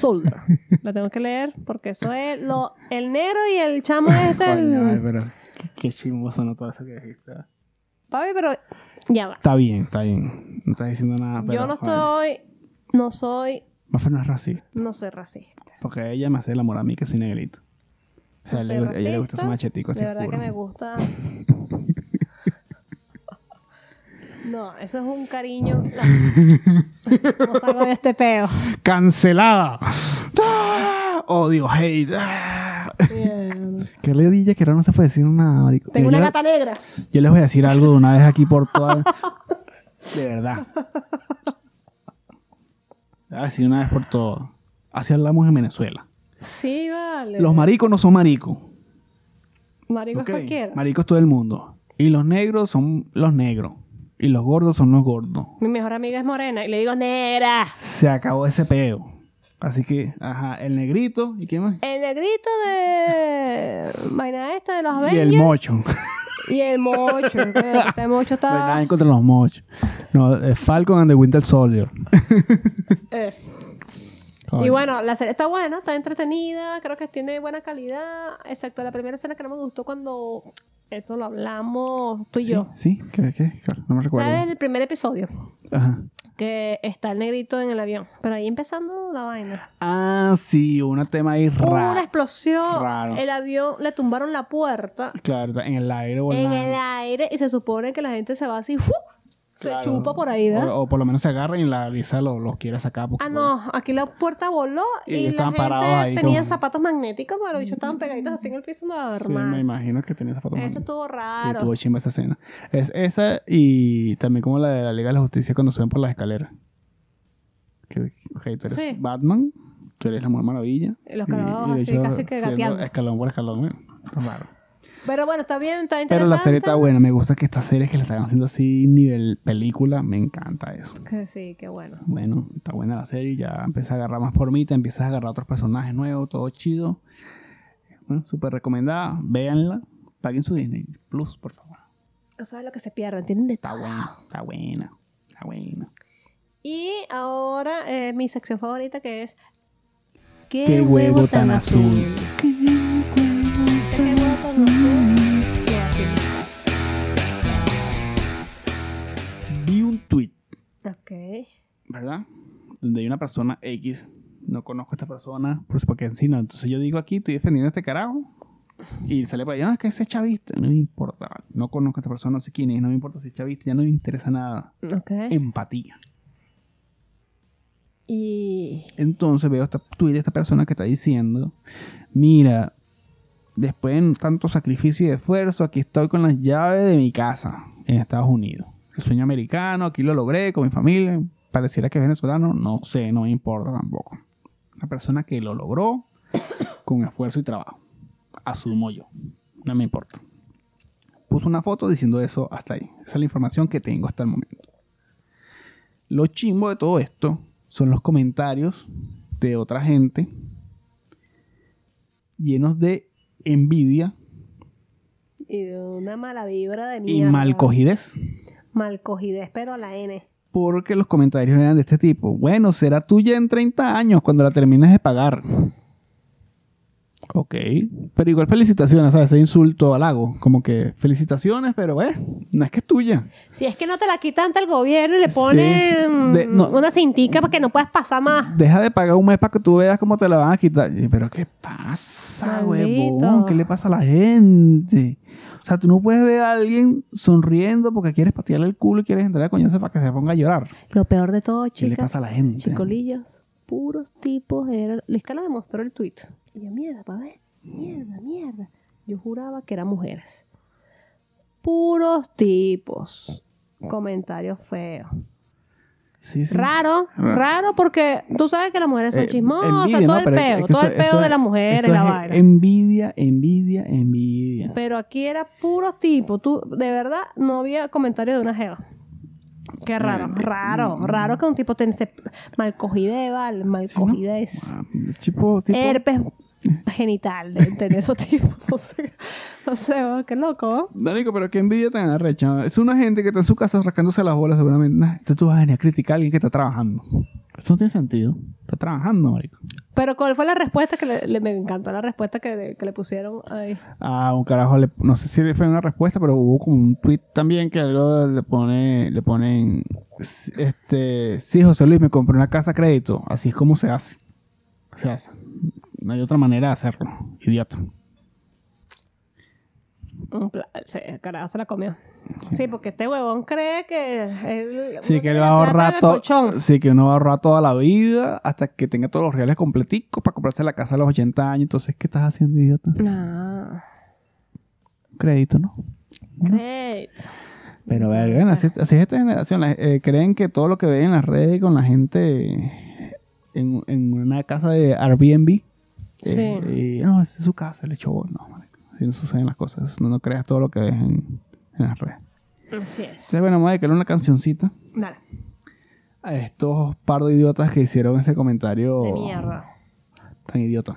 Soldier. la tengo que leer porque eso es lo el negro y el chamo este. Coño, ay, el... pero qué, qué chimbo sonó todo eso que dijiste. Papi, pero ya va. Está bien, está bien. No estás diciendo nada, pero... Yo no estoy, no soy, Mafer no es racista. no soy racista. Porque ella me hace el amor a mí que soy negrito. O sea, No ella, le gusta su machetico así De verdad que me gusta. No, eso es un cariño. No salgo de este peo. ¡Cancelada! ¡Ah! Odio, hate. ¡Ah! ¿Qué le dije que ahora no se puede decir una marico? Tengo una gata negra. yo les voy a decir algo de una vez aquí por todas. de verdad. Les voy a decir una vez por todas. Así hablamos en Venezuela. Sí, vale. Los maricos no son maricos. Maricos ¿ok? cualquiera. Maricos todo el mundo. Y los negros son los negros. Y los gordos son los gordos. Mi mejor amiga es morena y le digo negra. Se acabó ese peo. Así que, ajá, el negrito. ¿Y qué más? El negrito de vaina esta de los Y Avengers el mocho. y el mocho. Ese mocho está en contra los mochos. No, es Falcon and the Winter Soldier. es. Coño. Y bueno, la serie está buena, está entretenida, creo que tiene buena calidad, excepto la primera escena que no me gustó cuando eso lo hablamos tú y yo. ¿Sí? ¿Sí? ¿Qué? ¿Qué? No me recuerdo. ¿Sabes? El primer episodio, Ajá. Que está el negrito en el avión, pero ahí empezando la vaina. Ah, sí, un tema ahí Hubo una raro. explosión, Raro. el avión, le tumbaron la puerta Claro, en el aire o en, el aire y se supone que la gente se va así, ¡fu! Se Claro. chupa por ahí, ¿verdad? O, o por lo menos se agarra y la Lisa lo, lo quiere sacar. porque, Ah, no, aquí la puerta voló Y y, la gente tenía como- zapatos magnéticos, pero los bichos estaban pegaditos así en el piso, no, Sí, me imagino que tenía zapatos Eso magnéticos. estuvo Sí, raro. estuvo chimba esa escena. Es esa y también como la de la Liga de la Justicia cuando suben por las escaleras. Que, ok, tú eres Sí. Batman, tú eres la Mujer Maravilla. Y los carajos de así, casi que gateando. Escalón por escalón. eh, Raro. Pero bueno, está bien, está interesante. Pero la serie está buena. Me gusta que estas series que la están haciendo así nivel película, me encanta eso. Que sí, qué bueno. Bueno, está buena la serie, ya empieza a agarrar más formita, empiezas a agarrar otros personajes nuevos, todo chido. Bueno, súper recomendada, véanla, paguen su Disney Plus, por favor. No sabes lo que se pierden, tienen de Está buena, está buena, está buena. Y ahora eh, mi sección favorita que es ¿Qué, Qué huevo tan azul. ¿Qué huevo tan azul? Qué azul. Vi un tweet. ¿verdad? Donde hay una persona X, no conozco a esta persona, pues porque en sí no. Entonces yo digo aquí, estoy defendiendo a este carajo. Y sale para allá, "Ah, es que ese es chavista. No me importa, no conozco a esta persona, no sé quién es, no me importa si es chavista, ya no me interesa nada. Ok. Empatía. Y. Entonces veo esta tweet de esta persona que está diciendo, mira, después de tanto sacrificio y esfuerzo, aquí estoy con las llaves de mi casa en Estados Unidos. El sueño americano, aquí lo logré con mi familia. Pareciera que es venezolano, no sé, no me importa tampoco. Una persona que lo logró con esfuerzo y trabajo. Asumo yo. No me importa. Puso una foto diciendo eso hasta ahí. Esa es la información que tengo hasta el momento. Lo chimbo de todo esto son los comentarios de otra gente llenos de envidia Y de una mala vibra de y mierda. malcogidez. Malcogidez, pero a la N. Porque los comentarios eran de este tipo. Bueno, será tuya en 30 años cuando la termines de pagar. Ok. Pero igual felicitaciones, ¿sabes? Ese insulto halago. Como que felicitaciones, pero eh, no es que es tuya. Si es que no te la quita ante el gobierno y le Sí, ponen de- no. una cintica para que no puedas pasar más. Deja de pagar un mes para que tú veas cómo te la van a quitar. Y, Pero ¿qué pasa, Huevón? ¿Qué le pasa a la gente? O sea, tú no puedes ver a alguien sonriendo porque quieres patearle el culo y quieres entrar a coñazo para que se ponga a llorar. Lo peor de todo, ¿Qué le chicas, pasa a la gente? chicolillos, puros tipos. Era... Liscala demostró el tweet. Y yo, mierda, pa' ver. Mierda, mierda. Yo juraba que eran mujeres. Puros tipos. Comentarios feos. Sí, sí. Raro, Raro. raro porque tú sabes que las mujeres son Eh, chismosas, envidia, todo ¿no? el es peo, que todo el peo eso de es- la mujer y eso la vaina. Envidia, envidia, envidia. Pero aquí era puro tipo. Tú, de verdad, no había comentario de una jeva. Qué raro, Eh, raro, mm. raro que un tipo tenga malcogidez, ¿vale? Malcogidez. Ah, Tipo, tipo, Herpes genital de esos tipos. No sé, no sé, qué loco. Danico, pero qué envidia tan arrecha. Es una gente que está en su casa rascándose las bolas seguramente. Nah, Entonces tú vas a venir a criticar a alguien que está trabajando. Eso no tiene sentido. Está trabajando, marico. Pero ¿cuál fue la respuesta que le, le- me encantó la respuesta que, que le pusieron ahí? Ah, un carajo, le- no sé si fue una respuesta, pero hubo como un tweet también que algo le pone, le ponen, este, sí, José Luis, me compré una casa a crédito. Así es como se hace. O sea, no hay otra manera de hacerlo. Idiota. Se- carajo se la comió. Sí, porque este huevón cree que él, Sí, que él va a ahorrar todo. Sí, que uno va a ahorrar toda la vida hasta que tenga todos los reales completicos para comprarse la casa a los 80 años. Entonces, ¿qué estás haciendo, idiota? Ah, Crédito, ¿no? great. Pero, ver, bueno, así, así es esta generación. eh, creen que todo lo que ven en las redes con la gente en, en una casa de Airbnb. Eh, y, no, es su casa, el echó. No, así no suceden las cosas. No, no creas todo lo que ves en, en las redes. Así es. Entonces, bueno, vamos a una cancioncita Dale. a estos par de idiotas que hicieron ese comentario De mierda. tan idiota.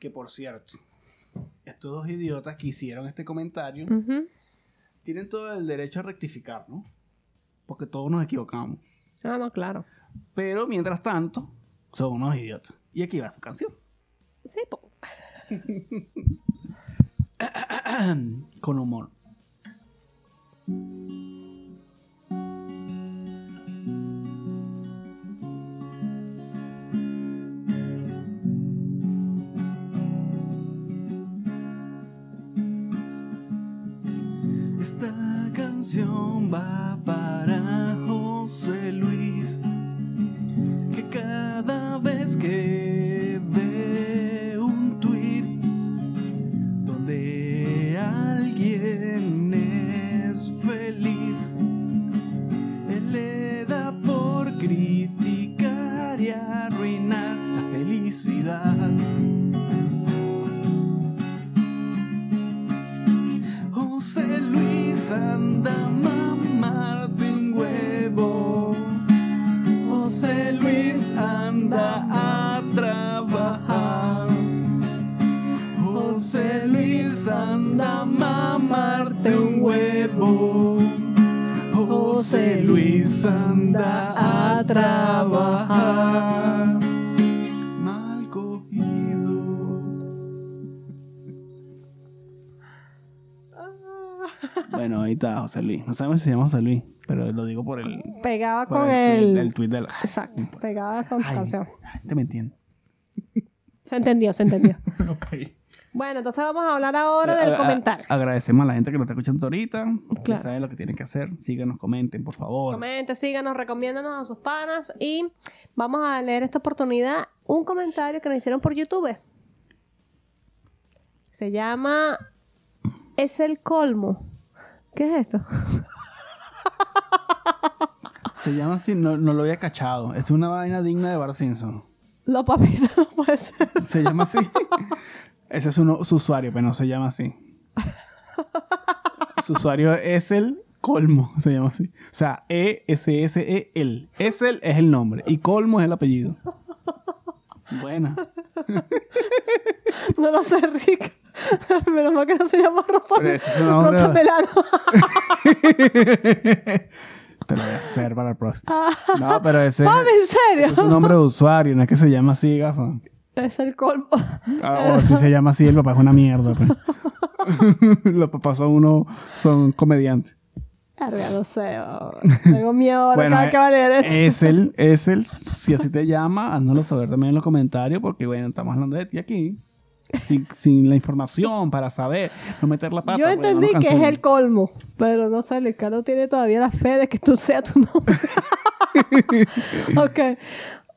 Que por cierto, estos dos idiotas que hicieron este comentario tienen todo el derecho a rectificar, ¿no? Porque todos nos equivocamos. Ah, no, claro. Pero mientras tanto, son unos idiotas. Y aquí va su canción. Sí. Con humor. Trabajar. Mal cogido. Bueno, ahí está José Luis. No sabemos si se llama José Luis, pero lo digo por el, Pegaba por con el, el... tweet, el tweet del... Exacto, pegaba con canción. la gente me entiende. Se entendió, se entendió. Ok. Bueno, entonces vamos a hablar ahora del A- a- comentario. agradecemos a la gente que nos está escuchando ahorita. Claro. saben lo que tienen que hacer. Síganos, comenten, por favor. Comenten, síganos, recomiéndanos a sus panas y vamos a leer esta oportunidad un comentario que nos hicieron por YouTube. Se llama Es el colmo. ¿Qué es esto? Se llama así, no, no lo había cachado. Esto es una vaina digna de Bar Simpson. Los papitos no puede ser. Se llama así. Ese es uno- su usuario, pero no se llama así. Su usuario es el colmo, se llama así. O sea, E-S-S-E-L. Esel es el nombre y colmo es el apellido. Buena. No lo sé, Rick. Menos mal que no se llama Rosa, es Rosa Melano. Te lo voy a hacer para el próximo. No, pero ese, Mami, ¿en serio? ese es un nombre de usuario, no es que se llama así, gafa. Es el colmo. Ah, si se llama así, el papá es una mierda. pues. Los papás son uno, son comediantes. Verga, no sé. oh, Tengo miedo ahora Bueno, cada que va a leer esto. es el, es el, si así te llama, háznoslo saber también en los comentarios, porque bueno, estamos hablando de ti aquí. Sin, sin la información para saber, no meter la pata. Yo pues, no entendí que es el colmo, pero no sé, Ricardo tiene todavía la fe de que tú seas tu nombre. ok.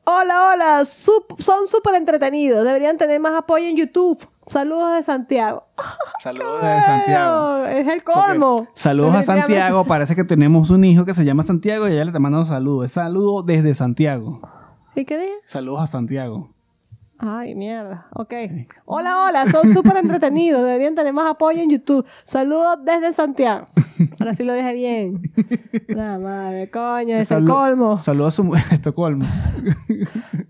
Hola, hola, sup- son súper entretenidos, deberían tener más apoyo en YouTube. Saludos de Santiago. Saludos de Santiago. Es el colmo. Saludos a. Santiago. Parece que tenemos un hijo que se llama Santiago y ella le está mandando saludos. Es saludo desde Santiago. ¿Y qué dije? Saludos a Santiago. Ay, mierda. Ok. Hola, hola, son súper entretenidos. Deberían tener más apoyo en YouTube. Saludos desde Santiago. Ahora sí lo dije bien. Nada madre, coño, es el colmo. Saludos a su mujer. Estocolmo.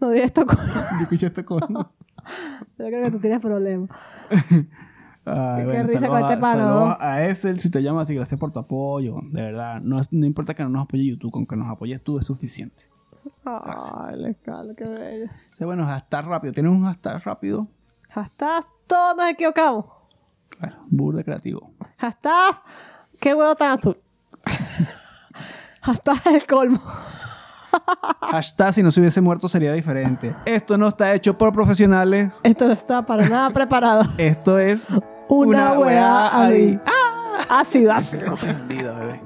No dije esto colmo. Yo Estocolmo. Yo creo que tú tienes problemas. Ay, Qué bueno, risa con este a, Essel, si te llamas así, gracias por tu apoyo, de verdad. No, no importa que no nos apoye YouTube, con que nos apoyes tú es suficiente. Ay, le calo, qué bello. Dice, bueno, hashtag rápido. ¿Tienes un hashtag rápido? Hashtag, todos nos equivocamos. Bueno, burde creativo. Hashtag, qué huevo tan azul. Hashtag el colmo. Hashtag si no se hubiese muerto sería diferente. Esto no está hecho por profesionales. Esto no está para nada preparado. Esto es Una, Una weá ahí. ahí. Ácido, ácido. Bandida, bebé.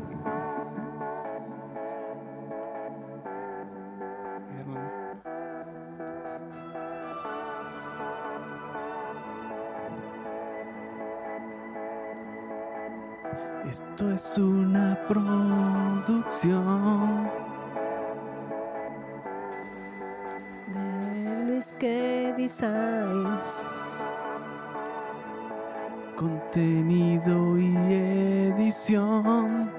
Esto es una producción De Luis que Designs. contenido y edición.